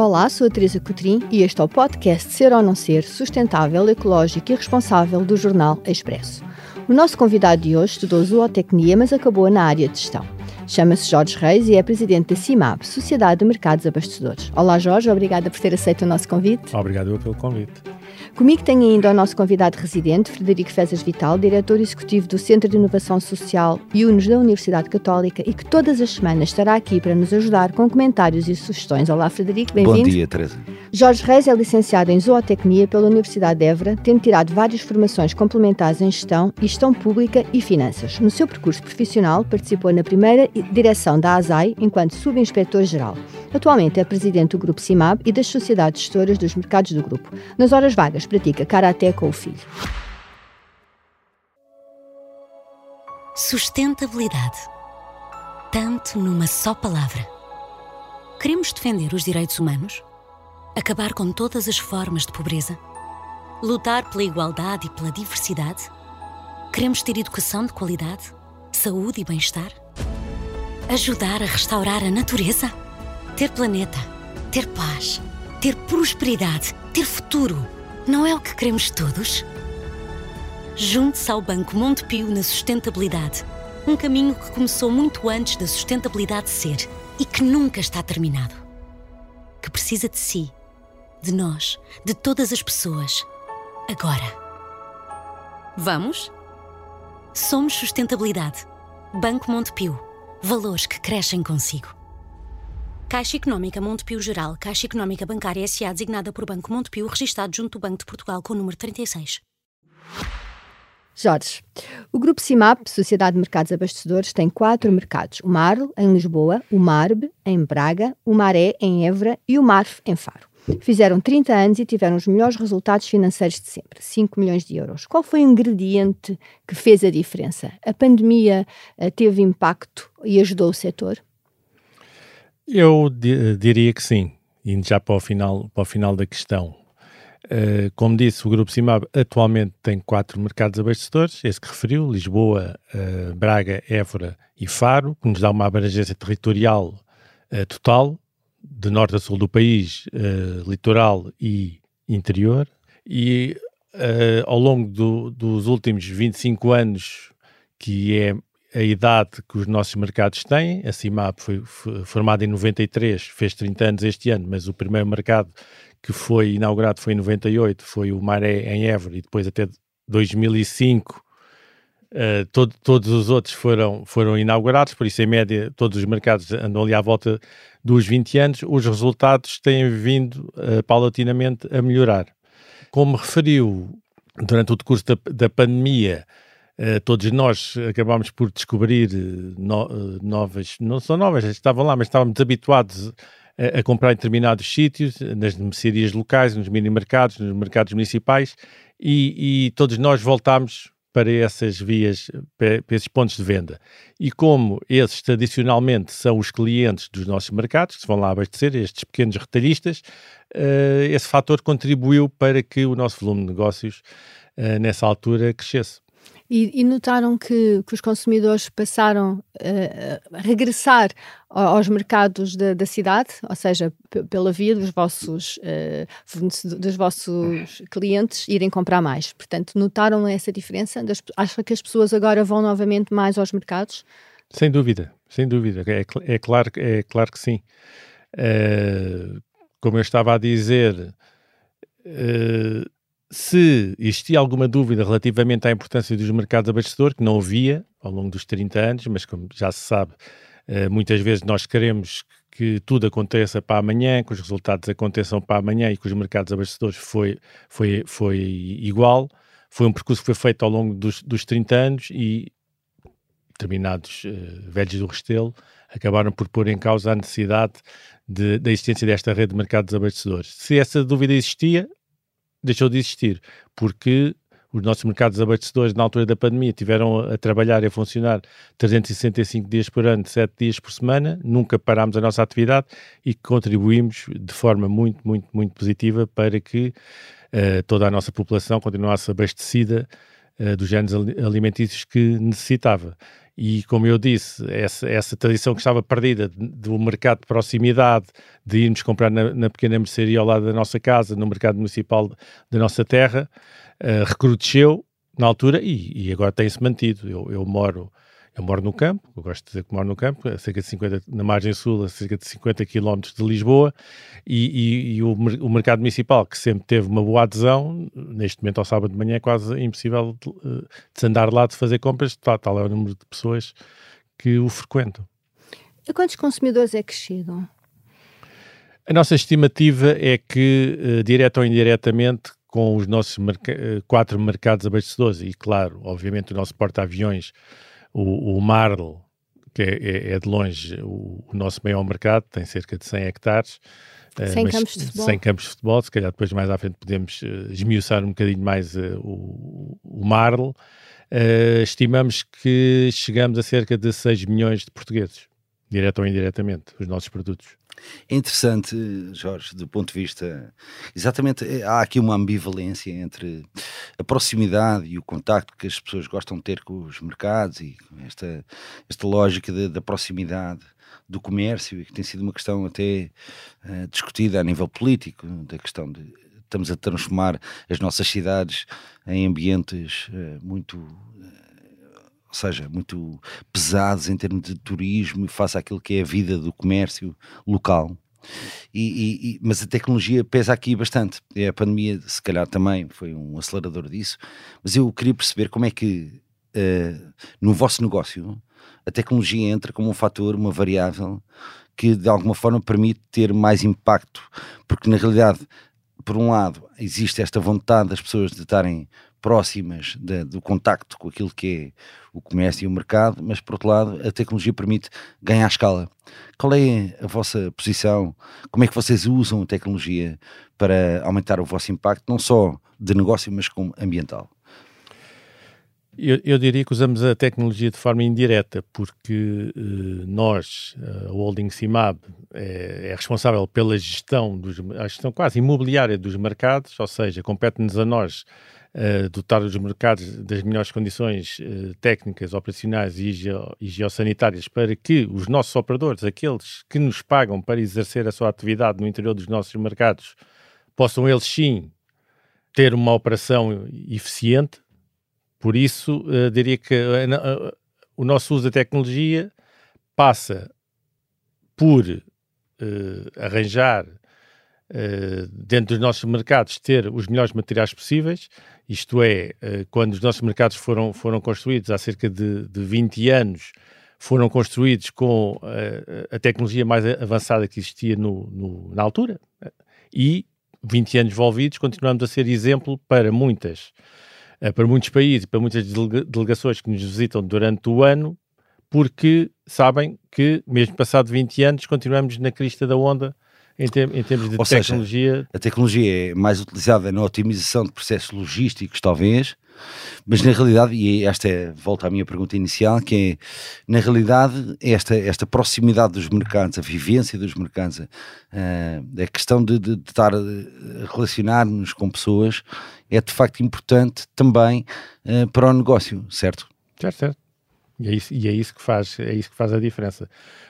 Olá, sou a Teresa Cotrim e este é o podcast Ser ou Não Ser, sustentável, ecológico e responsável do jornal Expresso. O nosso convidado de hoje estudou zootecnia, mas acabou na área de gestão. Chama-se Jorge Reis e é presidente da CIMAB, Sociedade de Mercados Abastecedores. Olá Jorge, obrigada por ter aceito o nosso convite. Obrigado pelo convite. Comigo tenho ainda o nosso convidado residente, Frederico Fezas Vital, diretor executivo do Centro de Inovação Social UNES da Universidade Católica e que todas as semanas estará aqui para nos ajudar com comentários e sugestões. Olá, Frederico, bem-vindo. Bom dia, Teresa. Jorge Reis é licenciado em Zootecnia pela Universidade de Évora, tendo tirado várias formações complementares em Gestão Gestão Pública e Finanças. No seu percurso profissional, participou na primeira direção da ASAI enquanto subinspetor-geral. Atualmente é presidente do Grupo CIMAB e das Sociedades Gestoras dos Mercados do Grupo. Nas horas vagas, pratica karaté com o filho. Sustentabilidade. Tanto numa só palavra. Queremos defender os direitos humanos? Acabar com todas as formas de pobreza? Lutar pela igualdade e pela diversidade? Queremos ter educação de qualidade? Saúde e bem-estar? Ajudar a restaurar a natureza? Ter planeta? Ter paz? Ter prosperidade? Ter futuro? Não é o que queremos todos? Junte-se ao Banco Montepio na sustentabilidade. Um caminho que começou muito antes da sustentabilidade ser e que nunca está terminado. Que precisa de si, de nós, de todas as pessoas. Agora. Vamos? Somos sustentabilidade. Banco Montepio. Valores que crescem consigo. Caixa Económica Montepio Geral, Caixa Económica Bancária S.A. designada por Banco Montepio, registado junto do Banco de Portugal com o número 36. Jorge, o Grupo CIMAP, Sociedade de Mercados Abastecedores, tem quatro mercados: o Marl, em Lisboa, o Marb, em Braga, o Maré, em Évora e o Marf, em Faro. Fizeram 30 anos e tiveram os melhores resultados financeiros de sempre, 5 milhões de euros. Qual foi o ingrediente que fez a diferença? A pandemia uh, teve impacto e ajudou o setor? Eu diria que sim, indo já para o final, para o final da questão. Uh, como disse, o Grupo Cimab atualmente tem quatro mercados abastecedores, esse que referiu, Lisboa, uh, Braga, Évora e Faro, que nos dá uma abrangência territorial uh, total, de norte a sul do país, litoral e interior. E ao longo do, dos últimos 25 anos, que é a idade que os nossos mercados têm. A CIMAP foi, formada em 93, fez 30 anos este ano, mas o primeiro mercado que foi inaugurado foi em 98, foi o Maré em Évora e depois até 2005 uh, todo, todos os outros foram, foram inaugurados, por isso em média todos os mercados andam ali à volta dos 20 anos, os resultados têm vindo uh, paulatinamente a melhorar. Como referiu, durante o decurso da, da pandemia, todos nós acabámos por descobrir uh, no, uh, novas, não são novas, estavam lá, mas estávamos habituados a, a comprar em determinados sítios, nas mercearias locais, nos mini-mercados, nos mercados municipais, e, e, todos nós voltámos para essas vias, para esses pontos de venda. E como esses tradicionalmente são os clientes dos nossos mercados, que se vão lá abastecer, estes pequenos retalhistas, esse fator contribuiu para que o nosso volume de negócios nessa altura crescesse. E, e notaram que, que, os consumidores passaram uh, a regressar aos mercados da, da cidade, ou seja, pela via dos vossos, uh, dos vossos clientes irem comprar mais. Portanto, notaram essa diferença? Das, acha que as pessoas agora vão novamente mais aos mercados? Sem dúvida, sem dúvida. É, é claro, é claro que sim. Uh, como eu estava a dizer, uh, se existia alguma dúvida relativamente à importância dos mercados abastecedores, que não havia ao longo dos 30 anos, mas como já se sabe, eh, muitas vezes nós queremos que tudo aconteça para amanhã, que os resultados aconteçam para amanhã e que os mercados abastecedores foi, foi, foi igual. Foi um percurso que foi feito ao longo dos, dos 30 anos e determinados uh, velhos do Restelo acabaram por pôr em causa a necessidade de, da existência desta rede de mercados abastecedores. Se essa dúvida existia, deixou de existir, porque os nossos mercados abastecedores na altura da pandemia tiveram a trabalhar e a funcionar 365 dias por ano, 7 dias por semana, nunca parámos a nossa atividade e contribuímos de forma muito, muito, muito positiva para que uh, toda a nossa população continuasse abastecida uh, dos géneros alimentícios que necessitava. E como eu disse, essa, essa tradição que estava perdida do mercado de proximidade, de irmos comprar na, na pequena mercearia ao lado da nossa casa, no mercado municipal da nossa terra, uh, recrudesceu na altura e, e agora tem-se mantido. Eu, eu moro eu moro no campo, eu gosto de dizer que moro no campo, a cerca de 50, na margem sul, a cerca de 50 km de Lisboa, e, e, e o, o, mercado municipal, que sempre teve uma boa adesão, neste momento ao sábado de manhã é quase impossível de, de se andar lá de fazer compras, tal, tal é o número de pessoas que o frequentam. E quantos consumidores é que chegam? A nossa estimativa é que, uh, direto ou indiretamente, com os nossos merc uh, quatro mercados abastecedores, e claro, obviamente o nosso porta-aviões o, o Marl, que é, é, é de longe o, o, nosso maior mercado, tem cerca de 100 hectares. 100 uh, campos de futebol. 100 campos de futebol, se calhar depois mais à frente podemos uh, esmiuçar um bocadinho mais uh, o, o Marl. Estimamos que chegamos a cerca de 6 milhões de portugueses, direto ou indiretamente, os nossos produtos. É interessante, Jorge, do ponto de vista. Exatamente, é, há aqui uma ambivalência entre a proximidade e o contacto que as pessoas gostam de ter com os mercados e esta, esta lógica da proximidade do comércio e que tem sido uma questão até uh, discutida a nível político, da questão de estamos a transformar as nossas cidades em ambientes uh, muito ou seja, muito pesados em termos de turismo e face àquilo que é a vida do comércio local. E, e, mas a tecnologia pesa aqui bastante. E a pandemia, se calhar, também foi um acelerador disso. Mas eu queria perceber como é que uh, no vosso negócio a tecnologia entra como um fator, uma variável que de alguma forma permite ter mais impacto, porque na realidade, por um lado, existe esta vontade das pessoas de estarem próximas de, do contacto com aquilo que é o comércio e o mercado, mas por outro lado a tecnologia permite ganhar escala. Qual é a vossa posição? Como é que vocês usam a tecnologia para aumentar o vosso impacto, não só de negócio, mas como ambiental? Eu, eu, diria que usamos a tecnologia de forma indireta, porque eh, nós, a Holding Cimab, é, é, responsável pela gestão, dos, a gestão quase imobiliária dos mercados, ou seja, compete-nos a nós uh, dotar os mercados das melhores condições uh, técnicas, operacionais e, geo, e geossanitárias para que os nossos operadores, aqueles que nos pagam para exercer a sua atividade no interior dos nossos mercados, possam eles sim ter uma operação eficiente. Por isso, uh, diria que o nosso uso da tecnologia passa por arranjar Uh, dentro dos nossos mercados ter os melhores materiais possíveis isto é, eh, quando os nossos mercados foram, foram construídos há cerca de, de 20 anos, foram construídos com a, eh, a tecnologia mais avançada que existia no, no, na altura. E 20 anos envolvidos, continuamos a ser exemplo para muitas, eh, para muitos países, para muitas delegações que nos visitam durante o ano, porque sabem que, mesmo passado 20 anos, continuamos na crista da onda em, te em termos de Ou tecnologia. Seja, a tecnologia é mais utilizada na otimização de processos logísticos, talvez, mas na realidade, e esta é, volta à minha pergunta inicial, que é, na realidade, esta, esta proximidade dos mercados, a vivência dos mercados, a, a questão de, de, de estar a relacionar-nos com pessoas é de facto importante também uh, para o negócio, certo? Certo, certo. E é, isso, e é isso que faz, é isso que faz a diferença.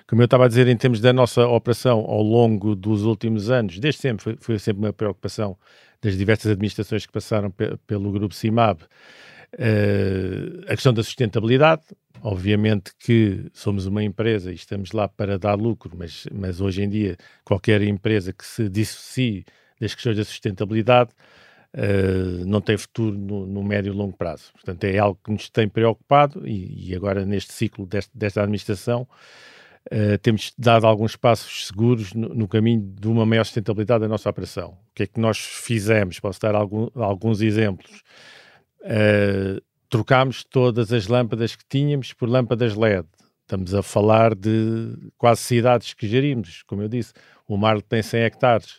Como eu estava a dizer, em termos da nossa operação ao longo dos últimos anos, desde sempre, foi, foi sempre uma preocupação das diversas administrações que passaram pe pelo grupo CIMAB, uh, a questão da sustentabilidade. Obviamente que somos uma empresa e estamos lá para dar lucro, mas, mas hoje em dia qualquer empresa que se dissocie das questões da sustentabilidade uh, não tem futuro no, no, médio e longo prazo. Portanto, é algo que nos tem preocupado e, e agora neste ciclo deste, desta administração uh, temos dado alguns passos seguros no, no, caminho de uma maior sustentabilidade da nossa operação. O que é que nós fizemos? Posso dar algum, alguns exemplos. Uh, trocámos todas as lâmpadas que tínhamos por lâmpadas LED. Estamos a falar de quase cidades que gerimos, como eu disse. O mar tem 100 hectares,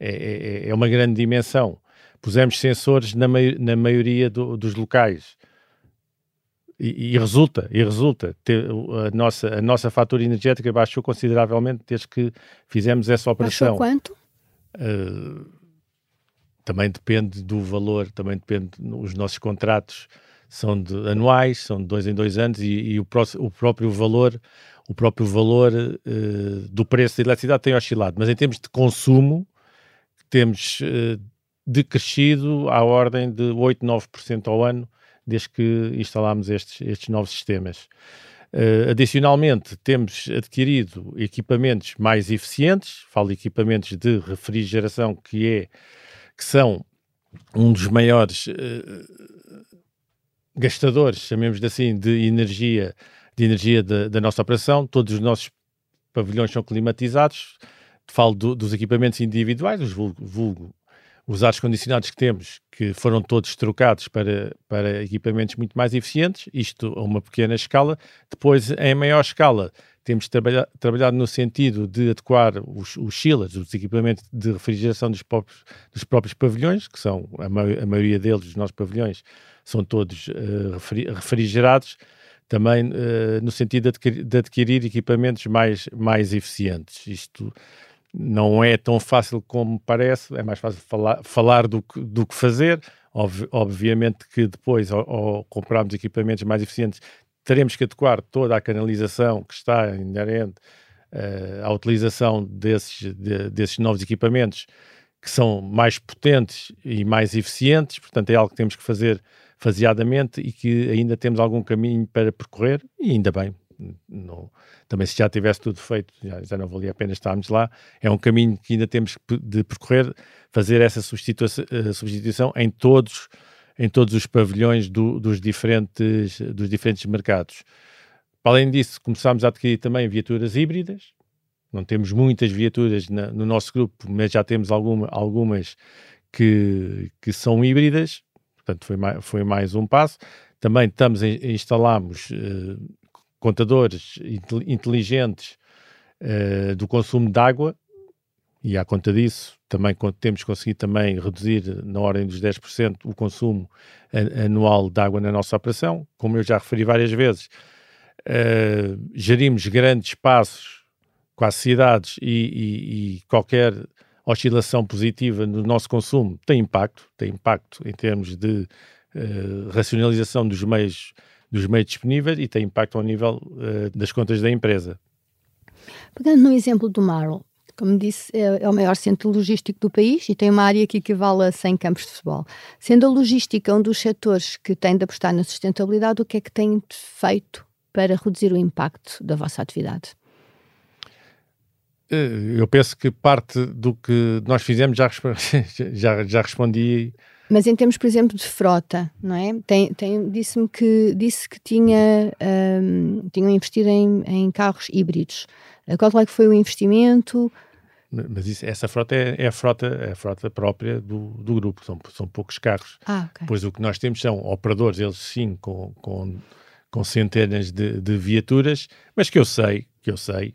é, é, é uma grande dimensão pusemos sensores na, mai na maioria do, dos locais. E, e, resulta, e resulta. A nossa, a nossa fatura energética baixou consideravelmente desde que fizemos essa operação. Baixou quanto? Uh, também depende do valor, também depende, os nossos contratos são de, anuais, são de dois em dois anos e, e o, pró o, próprio valor, o próprio valor uh, do preço da eletricidade tem oscilado, mas em termos de consumo temos uh, decrescido à ordem de 8, 9% ao ano desde que instalámos estes, estes novos sistemas. Uh, adicionalmente, temos adquirido equipamentos mais eficientes, falo de equipamentos de refrigeração, que, é, que são um dos maiores uh, gastadores, chamemos assim, de energia, de energia da, da, nossa operação. Todos os nossos pavilhões são climatizados. Falo do, dos equipamentos individuais, os vulgo, vulgo os ares condicionados que temos, que foram todos trocados para, para equipamentos muito mais eficientes, isto a uma pequena escala. Depois, em maior escala, temos trabalha, trabalhado no sentido de adequar os, os chillers, os equipamentos de refrigeração dos próprios, dos próprios pavilhões, que são a, a maioria deles, os nossos pavilhões, são todos uh, refrigerados, também uh, no sentido de adquirir, de adquirir equipamentos mais, mais eficientes. Isto não é tão fácil como parece, é mais fácil falar, falar do, que, do que fazer. Ob, obviamente que depois, ao, ao comprarmos equipamentos mais eficientes, teremos que adequar toda a canalização que está inerente uh, à utilização desses, de, desses novos equipamentos que são mais potentes e mais eficientes, portanto é algo que temos que fazer faseadamente e que ainda temos algum caminho para percorrer e ainda bem, não, também se já tivesse tudo feito, já, já, não valia a pena estarmos lá. É um caminho que ainda temos de percorrer, fazer essa substituição, eh, substituição em todos em todos os pavilhões do, dos, diferentes, dos diferentes mercados. Além disso, começámos a adquirir também viaturas híbridas. Não temos muitas viaturas na, no nosso grupo, mas já temos alguma, algumas que, que são híbridas. Portanto, foi mais, foi mais um passo. Também estamos a, instalamos uh, contadores inteligentes uh, do consumo de água e à conta disso também temos conseguido também reduzir na ordem dos 10% o consumo anual de água na nossa operação. Como eu já referi várias vezes, uh, gerimos grandes espaços, quase cidades, e, e, e, qualquer oscilação positiva no nosso consumo tem impacto, tem impacto em termos de uh, racionalização dos meios dos meios disponíveis e tem impacto ao nível uh, das contas da empresa. Pegando no exemplo do Marl, como disse, é, é, o maior centro logístico do país e tem uma área que equivale a 100 campos de futebol. Sendo a logística um dos setores que tem de apostar na sustentabilidade, o que é que tem feito para reduzir o impacto da vossa atividade? Eh, eu penso que parte do que nós fizemos já, já, já respondi mas em termos, por exemplo, de frota, não é? Tem, tem, Disse-me que, disse que tinha, um, tinham investido em, em carros híbridos. Qual é que foi o investimento? Mas isso, essa frota é, é, a frota, é a frota própria do, do grupo, são, são poucos carros. Ah, okay. Pois o que nós temos são operadores, eles sim, com, com, com centenas de, de viaturas, mas que eu sei, que eu sei,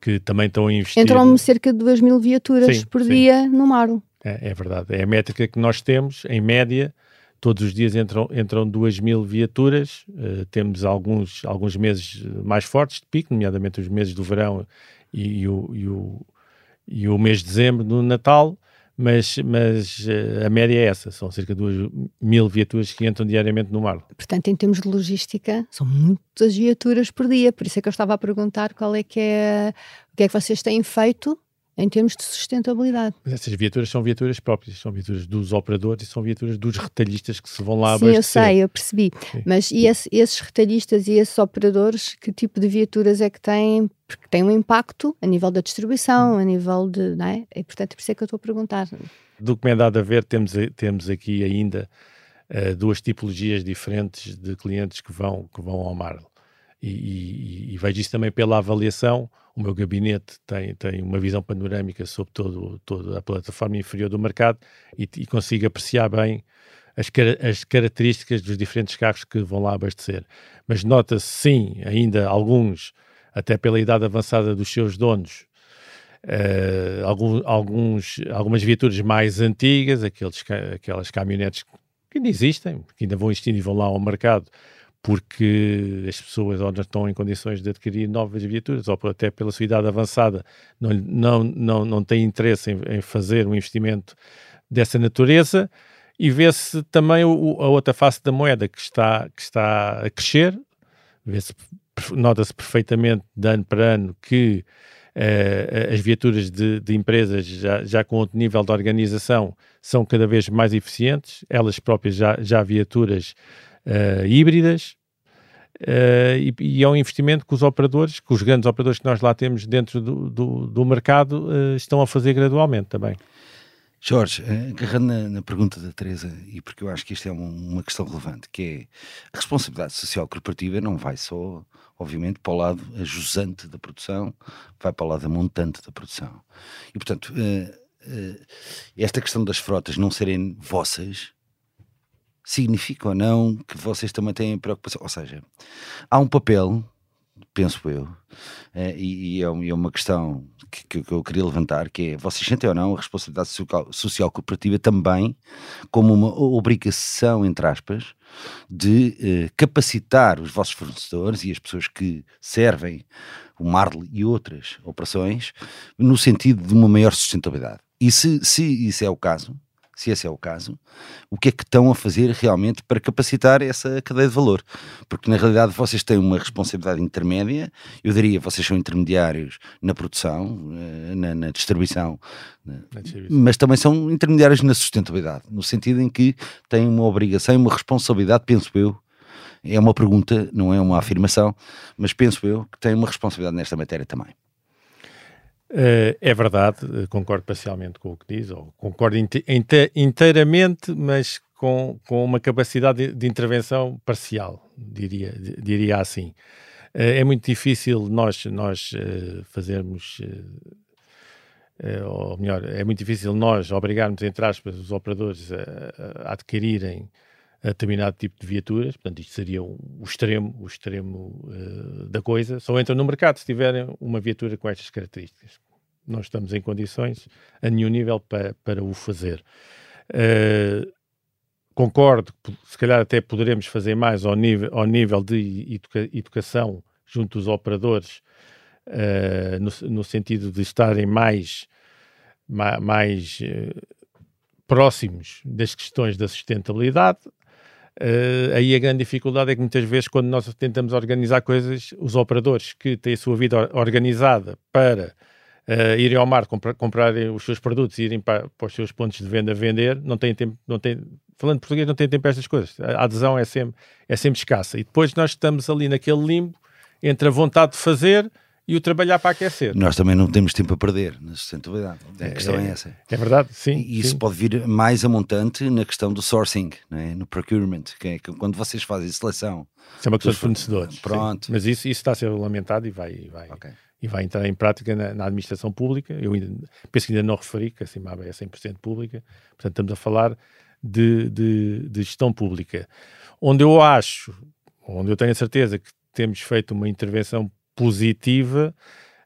que também estão a investir. Entram cerca de 2 mil viaturas sim, por sim. dia no Marlo. É, é, verdade. É a métrica que nós temos, em média, todos os dias entram, entram 2 mil viaturas. Uh, temos alguns, alguns meses mais fortes de pico, nomeadamente os meses do verão e, e, o, e, o, e o mês de dezembro do Natal. Mas, mas uh, a média é essa, são cerca de 2 mil viaturas que entram diariamente no mar. Portanto, em termos de logística, são muitas viaturas por dia, por isso é que eu estava a perguntar qual é que é, o que é que vocês têm feito em termos de sustentabilidade. Mas essas viaturas são viaturas próprias, são viaturas dos operadores e são viaturas dos retalhistas que se vão lá Sim, abastecer. eu sei, eu percebi. Sim. Mas e esse, esses retalhistas e esses operadores, que tipo de viaturas é que têm? Porque tem um impacto a nível da distribuição, a nível de. Não é? E, portanto, é por isso é que eu estou a perguntar. Do que me é dado a ver, temos, temos aqui ainda uh, duas tipologias diferentes de clientes que vão, que vão ao Marl. E, e, e vejo isso também pela avaliação o meu gabinete tem, tem uma visão panorâmica sobre todo, toda a plataforma inferior do mercado e, e consigo apreciar bem as, as, características dos diferentes carros que vão lá abastecer. Mas nota-se sim, ainda alguns, até pela idade avançada dos seus donos, uh, alguns, alguns, algumas viaturas mais antigas, aqueles, aquelas caminhonetes que ainda existem, que ainda vão existindo e vão lá ao mercado, porque as pessoas ou não estão em condições de adquirir novas viaturas, ou até pela sua idade avançada, não, não, não, não têm interesse em, em fazer um investimento dessa natureza, e vê-se também o, a outra face da moeda que está, que está a crescer, nota-se perfeitamente de ano para ano que uh, as viaturas de, de empresas já, já, com outro nível de organização são cada vez mais eficientes, elas próprias já, já viaturas uh, híbridas, Uh, e, e, é um investimento que os operadores, que os grandes operadores que nós lá temos dentro do, do, do mercado uh, estão a fazer gradualmente também. Jorge, agarrando na, na, pergunta da Teresa, e porque eu acho que isto é uma, questão relevante, que é a responsabilidade social corporativa não vai só, obviamente, para o lado ajusante da produção, vai para o lado montante da produção. E, portanto, esta questão das frotas não serem vossas, significa ou não que vocês também têm preocupação? Ou seja, há um papel, penso eu, é, e, é, é, uma questão que, que, eu queria levantar, que é, vocês sentem ou não a responsabilidade social, social cooperativa também como uma obrigação, entre aspas, de eh, capacitar os vossos fornecedores e as pessoas que servem o Marley e outras operações no sentido de uma maior sustentabilidade. E se, se isso é o caso, se esse é o caso, o que é que estão a fazer realmente para capacitar essa cadeia de valor? Porque na realidade vocês têm uma responsabilidade intermédia, eu diria vocês são intermediários na produção, eh, na, na distribuição, na distribuição, mas também são intermediários na sustentabilidade, no sentido em que têm uma obrigação e uma responsabilidade, penso eu, é uma pergunta, não é uma afirmação, mas penso eu que têm uma responsabilidade nesta matéria também. Uh, é verdade, eh, concordo parcialmente com o que diz, ou concordo inte inteiramente, mas com, com uma capacidade de, de intervenção parcial, diria, diria assim. Uh, é muito difícil nós, nós fazermos, ou melhor, é muito difícil nós obrigarmos, entre aspas, os operadores a, a adquirirem determinado tipo de viaturas, portanto isto seria o extremo, o extremo uh, da coisa, só entram no mercado se tiverem uma viatura com estas características. Não estamos em condições a nenhum nível para, para o fazer. Uh, concordo que se calhar até poderemos fazer mais ao nível, ao nível de educa educação junto dos operadores, uh, no, no, sentido de estarem mais, ma mais próximos das questões da sustentabilidade. Uh, aí a grande dificuldade é que muitas vezes, quando nós tentamos organizar coisas, os operadores que têm a sua vida organizada para uh, irem ao mar comprar, comprarem os seus produtos e irem para, para, os seus pontos de venda vender, não têm tempo, não têm, falando português, não têm tempo para estas coisas. A adesão é sempre, é sempre escassa. E depois nós estamos ali naquele limbo entre a vontade de fazer e o trabalhar para aquecer. Nós também não temos tempo a perder na sustentabilidade. A questão é, é essa. É verdade, sim. E isso sim. pode vir mais a montante na questão do sourcing, é? no procurement, que é quando vocês fazem seleção. Isso é uma questão de fornecedores. Pronto. Sim. Mas isso, isso está a ser regulamentado e vai, vai, okay. e vai entrar em prática na, na, administração pública. Eu ainda, penso que ainda não referi que a CIMAB é 100% pública. Portanto, estamos a falar de, de, de gestão pública. Onde eu acho, onde eu tenho a certeza que temos feito uma intervenção positiva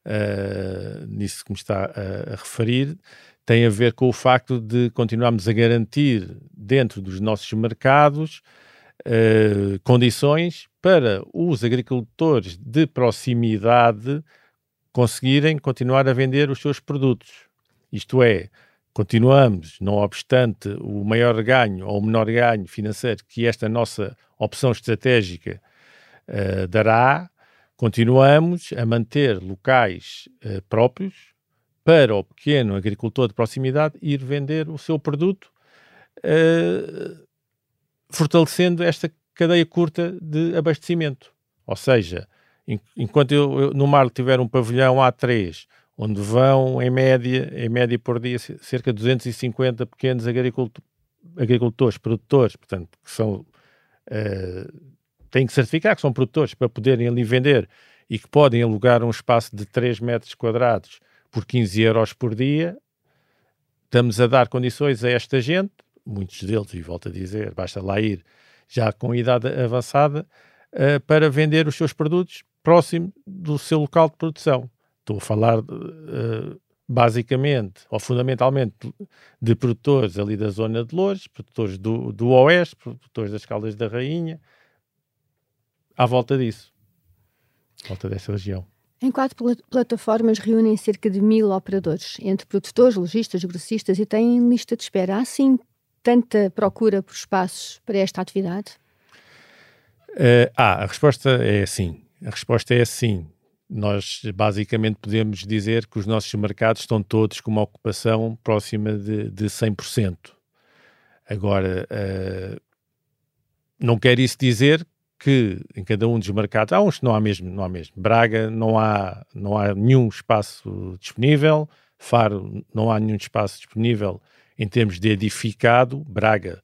uh, nisso que me está a, a, referir, tem a ver com o facto de continuarmos a garantir dentro dos nossos mercados uh, condições para os agricultores de proximidade conseguirem continuar a vender os seus produtos. Isto é, continuamos, não obstante o maior ganho ou o menor ganho financeiro que esta nossa opção estratégica uh, dará, Continuamos a manter locais uh, próprios para o pequeno agricultor de proximidade ir vender o seu produto, uh, fortalecendo esta cadeia curta de abastecimento. Ou seja, enquanto eu, eu, no mar tiver um pavilhão A3, onde vão, em média, em média por dia, cerca de 250 pequenos agricultores, agricultores produtores, portanto, que são uh, têm que certificar que são produtores para poderem ali vender e que podem alugar um espaço de 3 metros quadrados por 15 euros por dia, estamos a dar condições a esta gente, muitos deles, e volto a dizer, basta lá ir já com idade avançada, uh, para vender os seus produtos próximo do seu local de produção. Estou a falar uh, basicamente ou fundamentalmente de produtores ali da zona de Lourdes, produtores do, do Oeste, produtores das Caldas da Rainha, à volta disso, à volta dessa região. Em quatro pl plataformas reúnem cerca de mil operadores, entre produtores, lojistas, grossistas e têm lista de espera. Há sim tanta procura por espaços para esta atividade? Uh, ah, a resposta é sim. A resposta é sim. Nós basicamente podemos dizer que os nossos mercados estão todos com uma ocupação próxima de, de 100%. Agora, uh, não quer isso dizer que em cada um dos mercados, há uns que não há mesmo, não há mesmo. Braga não há, não há nenhum espaço disponível, Faro não há nenhum espaço disponível em termos de edificado, Braga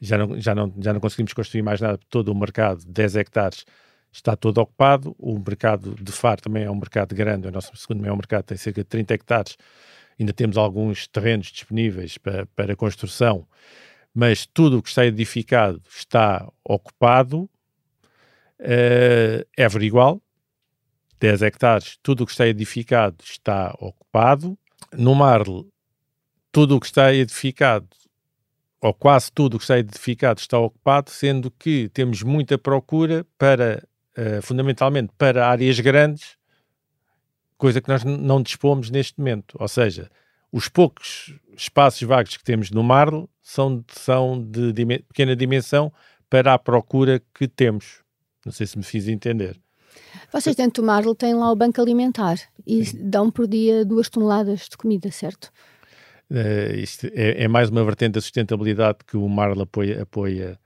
já não, já não, já não conseguimos construir mais nada, todo o mercado, 10 hectares, está todo ocupado, o mercado de Faro também é um mercado grande, o nosso segundo maior mercado tem cerca de 30 hectares, ainda temos alguns terrenos disponíveis para, para construção, mas tudo o que está edificado está ocupado, Uh, Évora igual, 10 hectares, tudo o que está edificado está ocupado. No Marle, tudo o que está edificado, ou quase tudo o que está edificado, está ocupado, sendo que temos muita procura para, uh, fundamentalmente, para áreas grandes, coisa que nós não dispomos neste momento. Ou seja, os poucos espaços vagos que temos no Marle são, são de, de pequena dimensão para a procura que temos. Não sei se me fiz entender. Vocês dentro do Marlo têm lá o banco alimentar e Sim. dão por dia duas toneladas de comida, certo? Uh, isto é, é, mais uma vertente da sustentabilidade que o Marlo apoia, apoia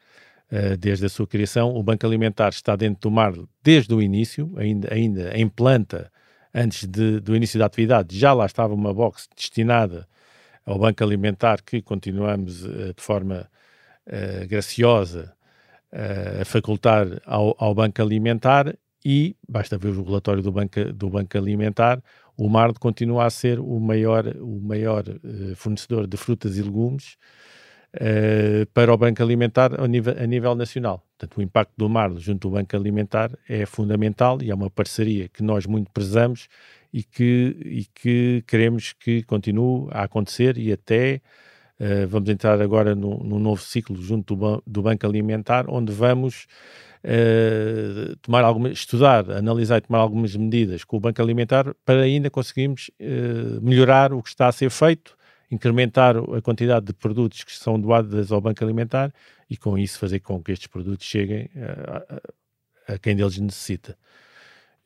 uh, desde a sua criação. O Banco Alimentar está dentro do Marlo desde o início, ainda, ainda em planta, antes de, do início da atividade. Já lá estava uma box destinada ao Banco Alimentar que continuamos uh, de forma graciosa a facultar ao, ao Banco Alimentar e, basta ver o relatório do Banco, do banco Alimentar, o Marde continua a ser o maior, o maior uh, fornecedor de frutas e legumes uh, para o Banco Alimentar a nível, a nível nacional. Portanto, o impacto do Marde junto ao Banco Alimentar é fundamental e é uma parceria que nós muito prezamos e que, e que queremos que continue a acontecer e até Uh, vamos entrar agora num, num novo ciclo junto do, do, Banco Alimentar, onde vamos uh, tomar alguma, estudar, analisar e tomar algumas medidas com o Banco Alimentar para ainda conseguirmos uh, melhorar o que está a ser feito, incrementar a quantidade de produtos que são doados ao Banco Alimentar e com isso fazer com que estes produtos cheguem a, a quem deles necessita.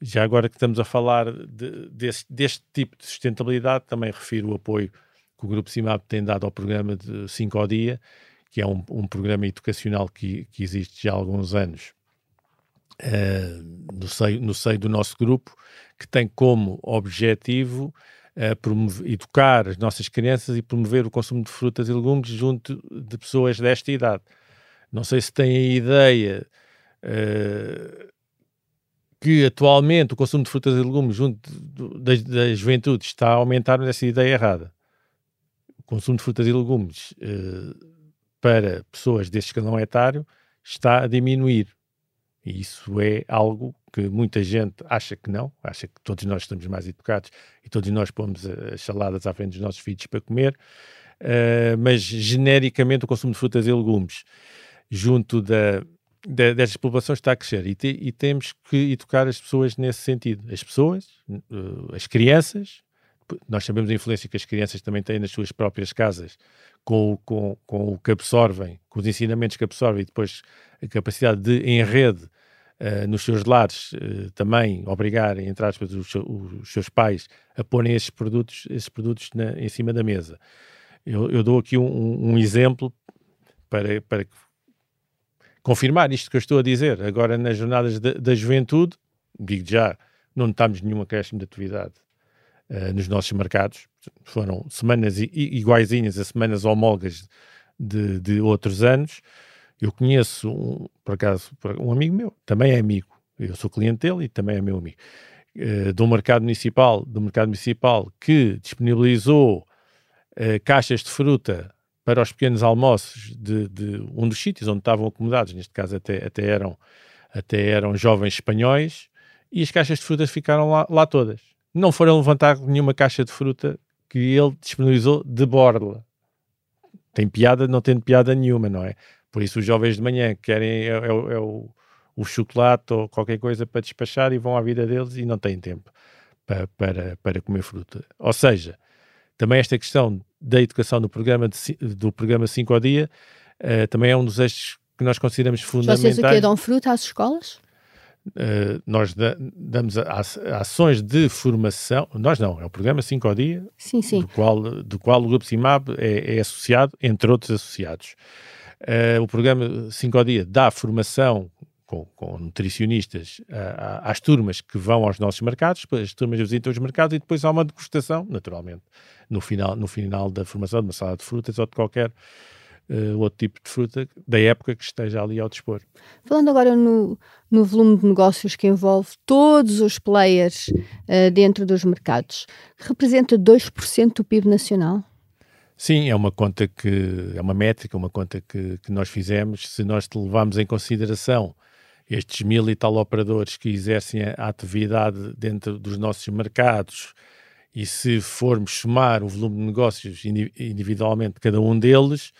Já agora que estamos a falar de, deste, deste tipo de sustentabilidade, também refiro o apoio que o Grupo CIMAP tem dado ao programa de 5 ao dia, que é um, um programa educacional que, que, existe já há alguns anos uh, no, seio, no seio do nosso grupo, que tem como objetivo uh, promover, educar as nossas crianças e promover o consumo de frutas e legumes junto de pessoas desta idade. Não sei se têm a ideia uh, que atualmente o consumo de frutas e legumes junto da, da juventude está a aumentar, mas essa ideia é errada consumo de frutas e legumes uh, para pessoas deste escalão etário está a diminuir. E isso é algo que muita gente acha que não, acha que todos nós estamos mais educados e todos nós pomos as saladas à frente dos nossos filhos para comer, uh, mas genericamente o consumo de frutas e legumes junto da, da, destas populações está a crescer e, te, e, temos que educar as pessoas nesse sentido. As pessoas, uh, as crianças, nós sabemos a influência que as crianças também têm nas suas próprias casas, com, com, com o que absorvem, com os ensinamentos que absorvem e depois a capacidade de, em rede, uh, nos seus lares, uh, também obrigarem, entre aspas, os, os, seus pais a porem esses produtos, esses produtos na, em cima da mesa. Eu, eu dou aqui um, um, exemplo para, para confirmar isto que eu estou a dizer. Agora, nas jornadas da, juventude, digo já, não notamos nenhum acréscimo de atividade uh, nos nossos mercados. Foram semanas iguaizinhas a semanas homólogas de, de outros anos. Eu conheço, um, por acaso, um amigo meu, também é amigo, eu sou cliente dele e também é meu amigo, uh, do mercado municipal, do mercado municipal que disponibilizou uh, caixas de fruta para os pequenos almoços de, de, um dos sítios onde estavam acomodados, neste caso até, até, eram, até eram jovens espanhóis, e as caixas de frutas ficaram lá, lá todas não foram levantar nenhuma caixa de fruta que ele disponibilizou de borla. Tem piada, não tem piada nenhuma, não é? Por isso os jovens de manhã querem é, é, é o, o, chocolate ou qualquer coisa para despachar e vão à vida deles e não têm tempo para, para, para comer fruta. Ou seja, também esta questão da educação do programa, de, do programa 5 ao dia uh, também é um dos eixos que nós consideramos fundamentais. Vocês o que dão fruto às escolas? Uh, nós da, damos a, a, ações de formação, nós não, é o programa 5 ao dia, sim, sim. Do, qual, do qual o Grupo CIMAB é, é associado, entre outros associados. Uh, o programa 5 ao dia dá formação com, com nutricionistas uh, às turmas que vão aos nossos mercados, as turmas visitam os mercados e depois há uma degustação, naturalmente, no final, no final da formação de uma sala de frutas ou de qualquer uh, outro tipo de fruta da época que esteja ali ao dispor. Falando agora no, no volume de negócios que envolve todos os players uh, dentro dos mercados, representa 2% do PIB nacional? Sim, é uma conta que é uma métrica, uma conta que, que nós fizemos. Se nós levarmos em consideração estes mil e tal operadores que exercem a atividade dentro dos nossos mercados, e se formos somar o volume de negócios individualmente cada um deles,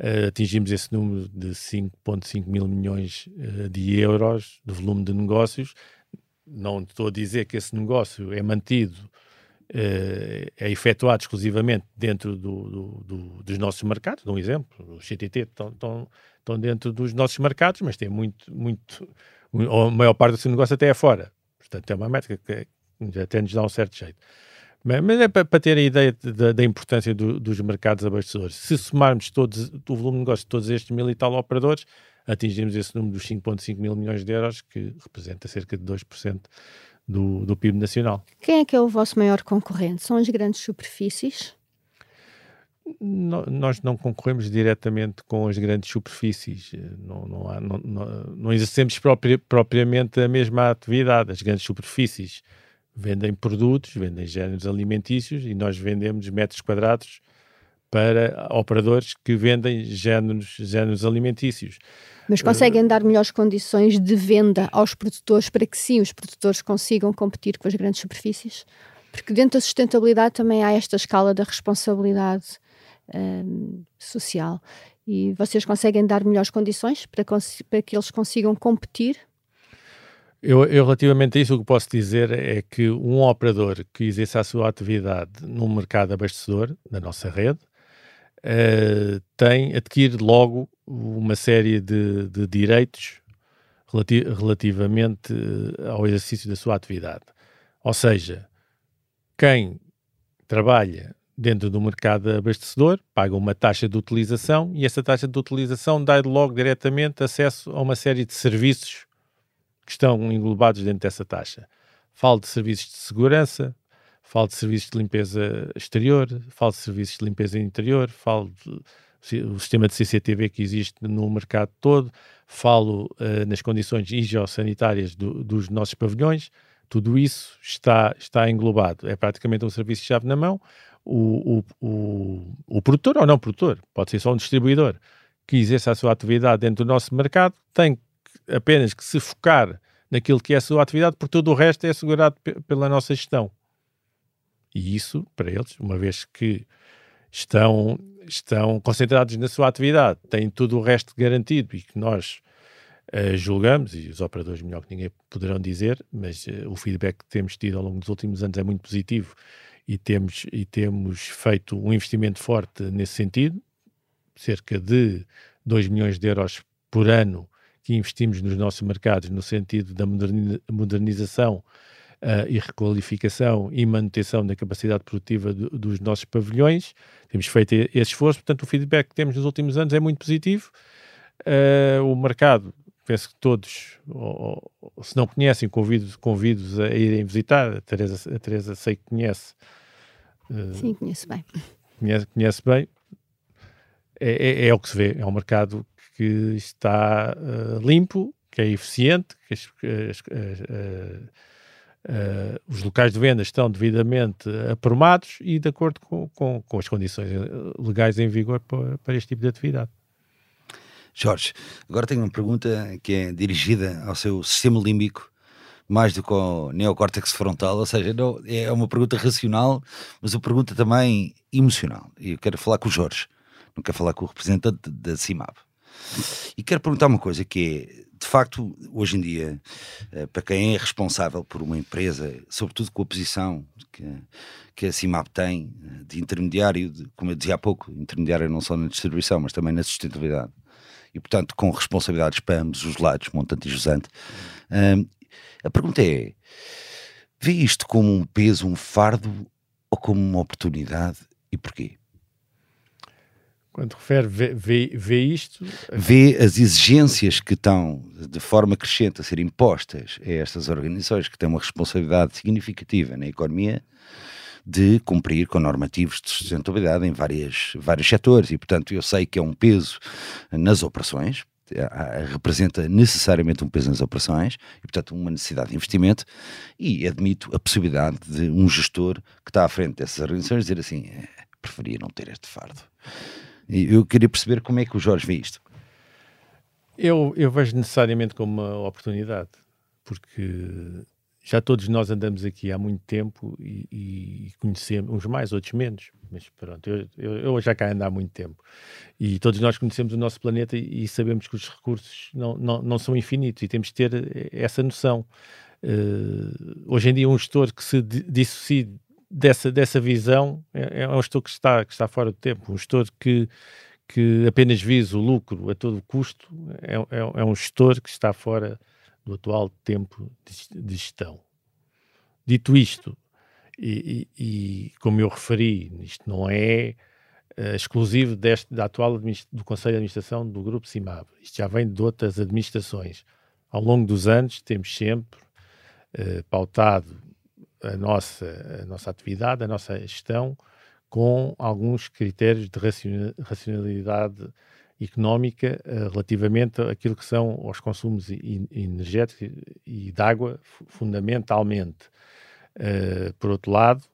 uh, atingimos esse número de 5,5 mil milhões uh, de euros de volume de negócios. Não estou a dizer que esse negócio é mantido, uh, é efetuado exclusivamente dentro do, do, do, dos nossos mercados. Um exemplo, os CTT estão, dentro dos nossos mercados, mas tem muito, muito, a maior parte do seu negócio até é fora. Portanto, é uma métrica que até nos dá um certo jeito. Mas é para, ter a ideia da, da importância do, dos mercados abastecedores. Se somarmos todos, o volume de negócio de todos estes mil e tal operadores, atingimos esse número dos 5,5 mil milhões de euros, que representa cerca de 2% do, do PIB nacional. Quem é que é o vosso maior concorrente? São as grandes superfícies? No, nós não concorremos diretamente com as grandes superfícies, não, não, há, não, não, não exercemos propri, propriamente a mesma atividade. As grandes superfícies vendem produtos, vendem géneros alimentícios e nós vendemos metros quadrados para operadores que vendem géneros, géneros alimentícios. Mas conseguem dar melhores condições de venda aos produtores para que sim os produtores consigam competir com as grandes superfícies? Porque dentro da sustentabilidade também há esta escala da responsabilidade um, social. E vocês conseguem dar melhores condições para, para que eles consigam competir eu, eu, relativamente a isso, o que posso dizer é que um operador que exerce a sua atividade num mercado abastecedor, na nossa rede, uh, tem, adquire logo uma série de, de direitos relati relativamente eh, ao exercício da sua atividade. Ou seja, quem trabalha dentro do mercado abastecedor paga uma taxa de utilização e essa taxa de utilização dá logo diretamente acesso a uma série de serviços que estão englobados dentro dessa taxa. Falo de serviços de segurança, falo de serviços de limpeza exterior, falo de serviços de limpeza interior, falo do sistema de CCTV que existe no mercado todo, falo uh, nas condições higiosanitárias do, dos nossos pavilhões, tudo isso está, está englobado. É praticamente um serviço de chave na mão. O, o, o, o produtor ou não produtor, pode ser só um distribuidor, que exerce a sua atividade dentro do nosso mercado, tem apenas que se focar naquilo que é a sua atividade, porque todo o resto é assegurado pela nossa gestão. E isso, para eles, uma vez que estão, estão concentrados na sua atividade, têm todo o resto garantido e que nós uh, julgamos, e os operadores melhor que ninguém poderão dizer, mas uh, o feedback que temos tido ao longo dos últimos anos é muito positivo e temos, e temos feito um investimento forte nesse sentido, cerca de 2 milhões de euros por ano que investimos nos nossos mercados no sentido da modernização uh, e requalificação e manutenção da capacidade produtiva do, dos nossos pavilhões. Temos feito esse esforço, portanto, o feedback que temos nos últimos anos é muito positivo. Uh, o mercado, penso que todos, ou, ou, se não conhecem, convido, convido a irem visitar. A Teresa, a Teresa sei que conhece. Uh, Sim, conheço bem. Conhece, conhece bem. É, é, é, o que se vê, é um mercado que está uh, limpo, que é eficiente, que as, uh, uh, os locais de venda estão devidamente aprumados e de acordo com, com, com as condições legais em vigor para, para, este tipo de atividade. Jorge, agora tenho uma pergunta que é dirigida ao seu sistema límbico, mais do que ao neocórtex frontal, ou seja, não, é uma pergunta racional, mas uma pergunta também emocional. E eu quero falar com o Jorge, não quero falar com o representante da CIMAB. E quero perguntar uma coisa que é, de facto, hoje em dia, uh, para quem é responsável por uma empresa, sobretudo com a posição que, que a CIMAP tem de intermediário, de, como eu dizia há pouco, intermediário não só na distribuição, mas também na sustentabilidade, e portanto com responsabilidades para ambos os lados, montante e jusante, uh, a pergunta é: vê isto como um peso, um fardo ou como uma oportunidade e porquê? Quando refere, vê, vê, vê, isto. Vê as exigências que estão de forma crescente a ser impostas a estas organizações que têm uma responsabilidade significativa na economia de cumprir com normativos de sustentabilidade em várias, vários setores e, portanto, eu sei que é um peso nas operações, representa necessariamente um peso nas operações e, portanto, uma necessidade de investimento e admito a possibilidade de um gestor que está à frente dessas organizações dizer assim, é, preferia não ter este fardo. Eu queria perceber como é que o Jorge vê isto. Eu, eu vejo necessariamente como uma oportunidade, porque já todos nós andamos aqui há muito tempo e, e conhecemos, uns mais, outros menos, mas pronto, eu, eu, eu, já cá ando há muito tempo. E todos nós conhecemos o nosso planeta e, e sabemos que os recursos não, não, não, são infinitos e temos de ter essa noção. Uh, hoje em dia, um gestor que se dissocie dessa, dessa visão é, é um gestor que está, que está fora do tempo, um gestor que, que apenas visa o lucro a todo custo, é, é, é um gestor que está fora do atual tempo de, de gestão. Dito isto, e, e, e, como eu referi, isto não é uh, exclusivo deste, da atual do Conselho de Administração do Grupo CIMAB, isto já vem de outras administrações. Ao longo dos anos temos sempre uh, pautado a nossa, a nossa atividade, a nossa gestão, com alguns critérios de racionalidade económica uh, relativamente àquilo que são os consumos energéticos e, de água, fundamentalmente. Uh, por outro lado,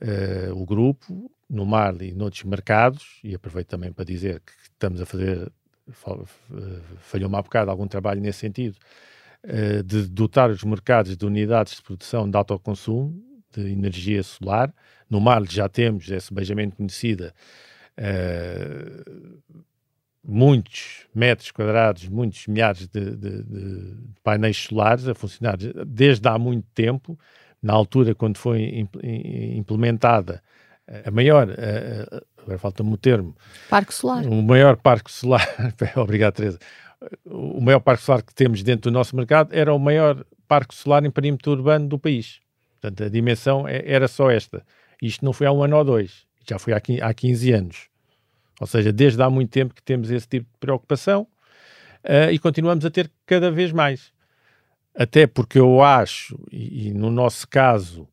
uh, o grupo, no mar e noutros mercados, e aproveito também para dizer que estamos a fazer, falhou-me há bocado algum trabalho nesse sentido, uh, de dotar os mercados de unidades de produção de autoconsumo de energia solar. No mar já temos, é subejamente conhecida, uh, muitos metros quadrados, muitos milhares de, de, de, painéis solares a funcionar desde há muito tempo. Na altura, quando foi implementada a maior, agora falta-me o termo. Parque solar. O maior parque solar, obrigado Teresa, o maior parque solar que temos dentro do nosso mercado era o maior parque solar em perímetro urbano do país. Portanto, a dimensão é, era só esta. Isto não foi há um ano ou dois, já foi há 15 anos. Ou seja, desde há muito tempo que temos esse tipo de preocupação uh, e continuamos a ter cada vez mais. Até porque eu acho, e, e no nosso caso,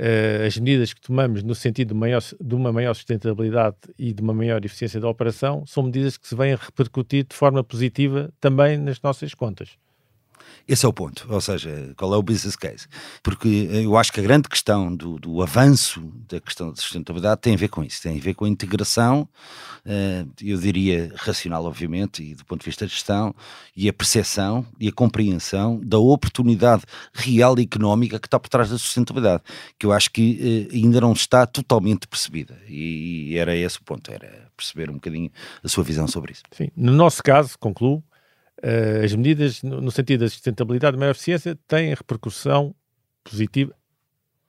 uh, as medidas que tomamos no sentido de, maior, de, uma maior sustentabilidade e de uma maior eficiência da operação são medidas que se vêm repercutir de forma positiva também nas nossas contas. Esse é o ponto, ou seja, qual é o business case? Porque eu acho que a grande questão do, do avanço da questão da sustentabilidade tem a ver com isso, tem a ver com a integração, uh, eu diria racional, obviamente, e do ponto de vista de gestão, e a percepção e a compreensão da oportunidade real e económica que está por trás da sustentabilidade, que eu acho que uh, ainda não está totalmente percebida. E era esse o ponto, era perceber um bocadinho a sua visão sobre isso. Sim, no nosso caso, concluo, Uh, as medidas, no, no, sentido da sustentabilidade e maior eficiência, têm repercussão positiva,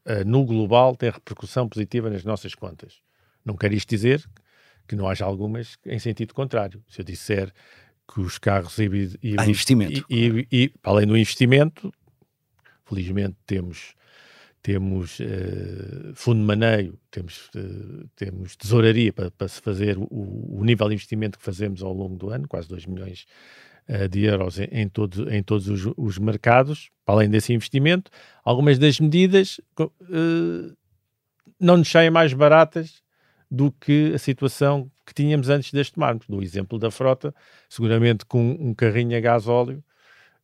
uh, no global, têm repercussão positiva nas nossas contas. Não quer isto dizer que não haja algumas em sentido contrário. Se eu disser que os carros híbridos. Há investimento. E, e, e, além do investimento, felizmente temos. Temos uh, fundo de maneio, temos, temos tesouraria para, para se fazer o, o nível de investimento que fazemos ao longo do ano, quase 2 milhões uh, de euros em, todo, em todos os, os, mercados, além desse investimento, algumas das medidas uh, não nos saem mais baratas do que a situação que tínhamos antes de as tomarmos. Exemplo da frota, seguramente com um carrinho a gás óleo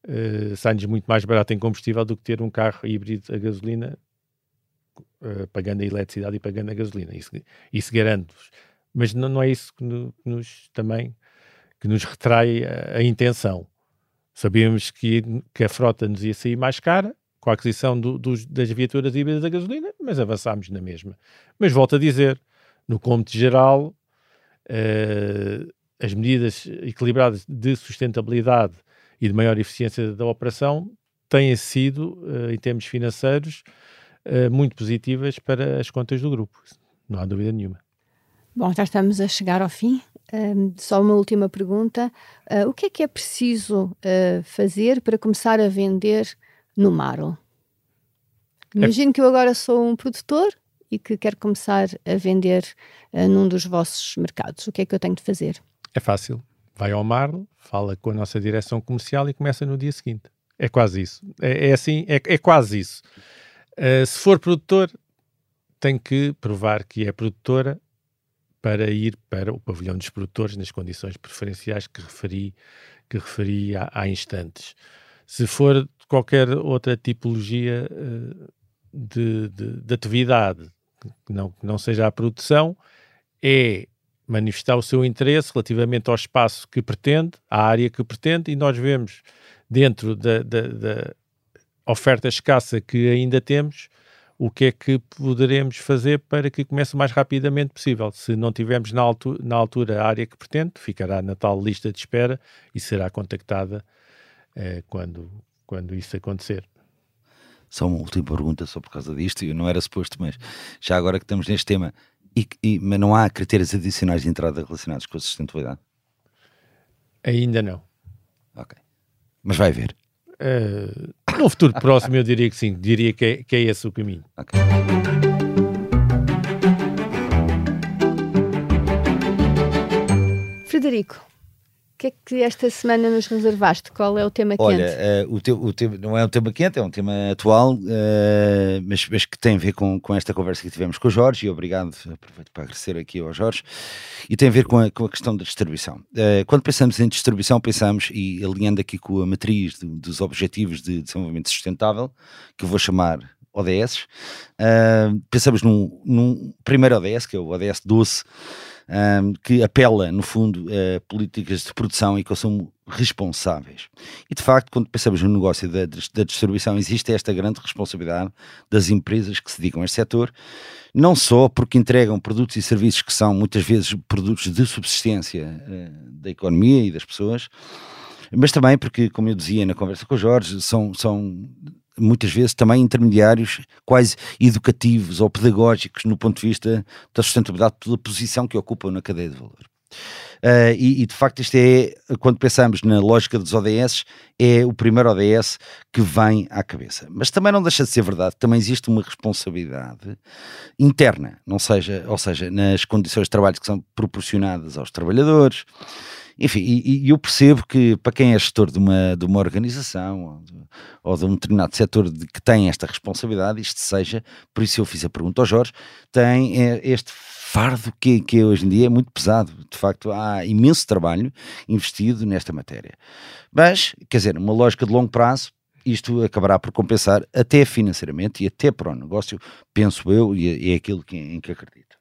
uh, sai-nos muito mais barato em combustível do que ter um carro híbrido a gasolina, uh, pagando a eletricidade e pagando a gasolina. Isso, isso garante-vos. Mas não, não, é isso que, que nos também que nos retrai a, a intenção. Sabíamos que, que a frota nos ia sair mais cara com a aquisição do, dos, das viaturas híbridas a gasolina, mas avançámos na mesma. Mas volto a dizer, no cômputo geral, uh, as medidas equilibradas de sustentabilidade e de maior eficiência da operação têm sido, uh, em termos financeiros, uh, muito positivas para as contas do grupo. Não há dúvida nenhuma. Bom, já estamos a chegar ao fim. Um, só uma última pergunta. Uh, o que é que é preciso fazer para começar a vender no Marl? É Imagino é... que eu agora sou um produtor e que quero começar a vender num dos vossos mercados. O que é que eu tenho de fazer? É fácil. Vai ao Marl, fala com a nossa direção comercial e começa no dia seguinte. É quase isso. É, é assim, é, é, quase isso. Uh, se for produtor, tem que provar que é produtora para ir para o pavilhão dos produtores nas condições preferenciais que referi, que referi há, há instantes. Se for qualquer outra tipologia uh, de, de, de, atividade que não, que não seja a produção, é manifestar o seu interesse relativamente ao espaço que pretende, à área que pretende, e nós vemos dentro da, da, da oferta escassa que ainda temos, o que é que poderemos fazer para que comece o mais rapidamente possível. Se não tivermos na altura, na altura a área que pretende, ficará na tal lista de espera e será contactada eh, quando, quando isso acontecer. Só uma última pergunta só por causa disto, eu não era suposto, mas já agora que estamos neste tema, e, e, mas não há critérios adicionais de entrada relacionados com a sustentabilidade? Ainda não. Ok. Mas vai haver. Uh, no futuro próximo eu diria que sim, diria que é, que é esse o caminho. Okay. Frederico, o que é que esta semana nos reservaste? Qual é o tema Olha, quente? Olha, uh, o, teu, o tema não é um tema quente, é um tema atual, uh, mas, mas, que tem a ver com, com esta conversa que tivemos com o Jorge, e obrigado, aproveito para agradecer aqui ao Jorge, e tem a ver com a, com a questão da distribuição. Uh, quando pensamos em distribuição, pensamos, e alinhando aqui com a matriz do, dos Objetivos de Desenvolvimento Sustentável, que eu vou chamar ODS, pensamos num, num primeiro ODS, que é o ODS 12, um, que apela, no fundo, a políticas de produção e consumo responsáveis. E, de facto, quando pensamos no negócio da, da distribuição, existe esta grande responsabilidade das empresas que se dedicam a este setor, não só porque entregam produtos e serviços que são, muitas vezes, produtos de subsistência uh, da economia e das pessoas, mas também porque, como eu dizia na conversa com o Jorge, são, são muitas vezes também intermediários quase educativos ou pedagógicos no ponto de vista da sustentabilidade pela posição que ocupam na cadeia de valor. Uh, e, e, de facto isto é, quando pensamos na lógica dos ODS, é o primeiro ODS que vem à cabeça. Mas também não deixa de ser verdade, também existe uma responsabilidade interna, não seja, ou seja, nas condições de trabalho que são proporcionadas aos trabalhadores, enfim, e, e, eu percebo que para quem é gestor de uma, de uma organização ou de, ou de um determinado setor de, que tem esta responsabilidade, isto seja, por isso eu fiz a pergunta ao Jorge, tem é, este fardo que, que hoje em dia é muito pesado. De facto, há imenso trabalho investido nesta matéria. Mas, quer dizer, uma lógica de longo prazo, isto acabará por compensar até financeiramente e até para o negócio, penso eu, e é, é aquilo que, em que acredito.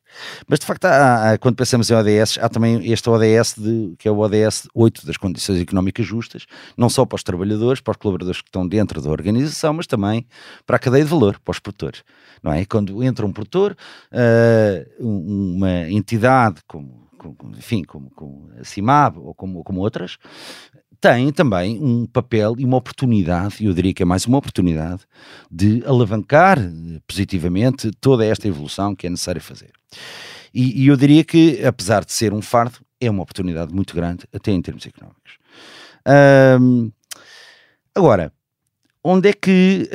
Mas de facto, há, há, quando pensamos em ODS, há também este ODS de, que é o ODS 8 das condições económicas justas, não só para os trabalhadores, para os colaboradores que estão dentro da organização, mas também para a cadeia de valor, para os produtores. Não é? Quando entra um produtor, uh, uma entidade como, enfim, como, como a CIMAB ou como, como outras, tem também um papel e uma oportunidade, eu diria que é mais uma oportunidade, de alavancar positivamente toda esta evolução que é necessário fazer. E, e eu diria que, apesar de ser um fardo, é uma oportunidade muito grande, até em termos económicos. Agora, onde é que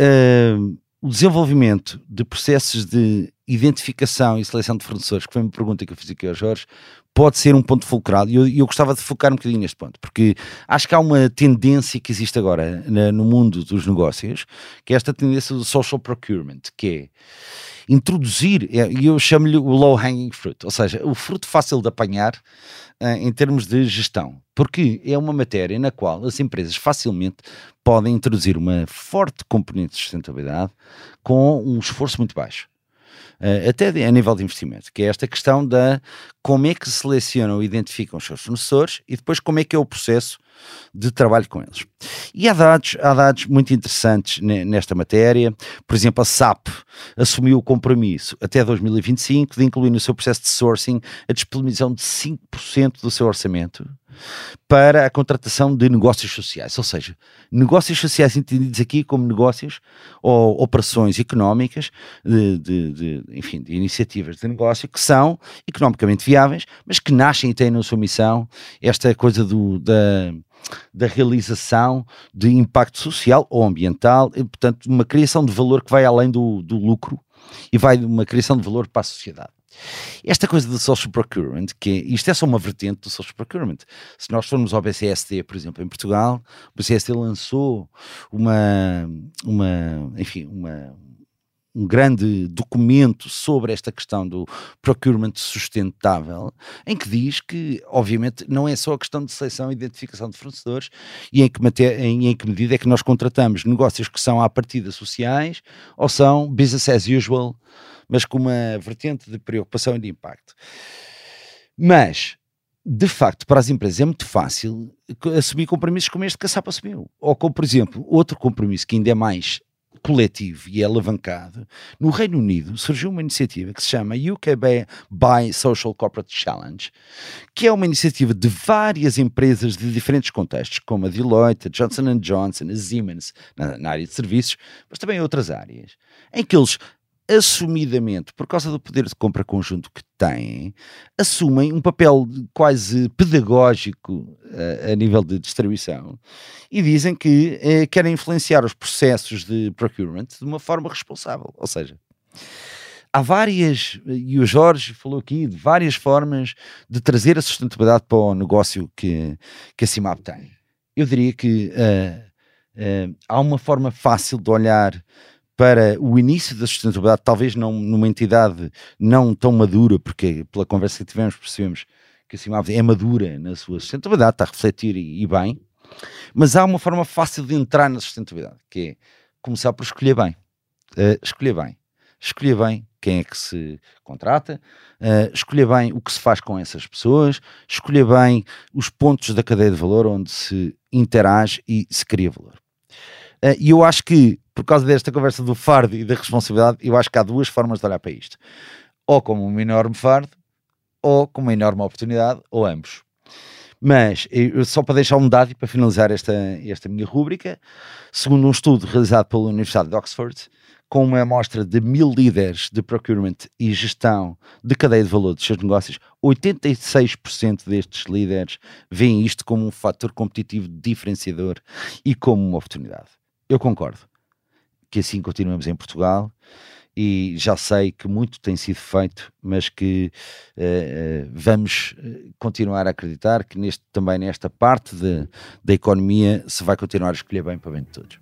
o desenvolvimento de processos de identificação e seleção de fornecedores, que foi uma pergunta que eu fiz aqui ao Jorge, pode ser um ponto fulcral. E eu, eu, gostava de focar um bocadinho neste ponto, porque acho que há uma tendência que existe agora na, no mundo dos negócios, que é esta tendência do social procurement, que é introduzir, é, e eu chamo-lhe o low hanging fruit, ou seja, o fruto fácil de apanhar uh, em termos de gestão, porque é uma matéria na qual as empresas facilmente podem introduzir uma forte componente de sustentabilidade com um esforço muito baixo até a nível de investimento, que é esta questão da como é que selecionam e identificam os seus fornecedores e depois como é que é o processo de trabalho com eles. E há dados, há dados muito interessantes nesta matéria. Por exemplo, a SAP assumiu o compromisso até 2025 de incluir no seu processo de sourcing a disponibilização de 5% do seu orçamento para a contratação de negócios sociais, ou seja, negócios sociais entendidos aqui como negócios ou operações económicas de, de, de, enfim, de iniciativas de negócio que são economicamente viáveis, mas que nascem e têm na sua missão esta coisa do, da, da realização de impacto social ou ambiental, e, portanto, uma criação de valor que vai além do, do lucro e vai de uma criação de valor para a sociedade. Esta coisa do social procurement, que é, isto é só uma vertente do social procurement. Se nós formos ao BCST, por exemplo, em Portugal, o BCST lançou uma, uma enfim, uma, um grande documento sobre esta questão do procurement sustentável, em que diz que, obviamente, não é só a questão de seleção e identificação de fornecedores e em que, em, em que medida é que nós contratamos negócios que são à partida sociais ou são business as usual, mas com uma vertente de preocupação e de impacto. Mas, de facto, para as empresas é muito fácil assumir compromissos como este que a SAP assumiu. Ou como, por exemplo, outro compromisso que ainda é mais coletivo e é alavancado, no Reino Unido surgiu uma iniciativa que se chama UK Buy Social Corporate Challenge, que é uma iniciativa de várias empresas de diferentes contextos, como a Deloitte, a Johnson Johnson, a Siemens, na, na área de serviços, mas também outras áreas, em que eles assumidamente, por causa do poder de compra conjunto que têm, assumem um papel quase pedagógico uh, a nível de distribuição e dizem que uh, querem influenciar os processos de procurement de uma forma responsável. Ou seja, há várias, e o Jorge falou aqui, de várias formas de trazer a sustentabilidade para o negócio que, que a CIMAP tem. Eu diria que uh, há uma forma fácil de olhar para o início da sustentabilidade, talvez não numa entidade não tão madura, porque pela conversa que tivemos percebemos que a CIMAV é madura na sua sustentabilidade, está a refletir e, e bem, mas há uma forma fácil de entrar na sustentabilidade, que é começar por escolher bem. Uh, escolher bem. Escolher bem quem é que se contrata, uh, escolher bem o que se faz com essas pessoas, escolher bem os pontos da cadeia de valor onde se interage e se cria valor. Uh, e eu acho que por causa desta conversa do fardo e da responsabilidade, eu acho que há duas formas de olhar para isto. Ou como um enorme fardo, ou como uma enorme oportunidade, ou ambos. Mas, só para deixar um dado e para finalizar esta, esta minha rúbrica, segundo um estudo realizado pela Universidade de Oxford, com uma amostra de mil líderes de procurement e gestão de cadeia de valor dos seus negócios, 86% destes líderes veem isto como um fator competitivo diferenciador e como uma oportunidade. Eu concordo que assim continuemos em Portugal e já sei que muito tem sido feito, mas que uh, vamos eh, continuar a acreditar que neste, também nesta parte de, da economia se vai continuar a escolher bem para bem de todos.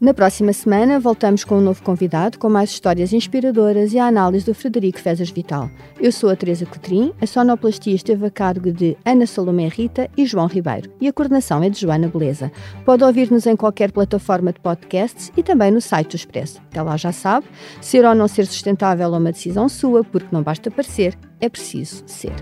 Na próxima semana, voltamos com um novo convidado, com mais histórias inspiradoras e a análise do Frederico Fezas Vital. Eu sou a Teresa Cotrim, a sonoplastia esteve a cargo de Ana Salomé Rita e João Ribeiro, e a coordenação é de Joana Beleza. Pode ouvir-nos em qualquer plataforma de podcasts e também no site do Expresso. Até lá já sabe, ser ou não ser sustentável é uma decisão sua, porque não basta parecer, é preciso ser.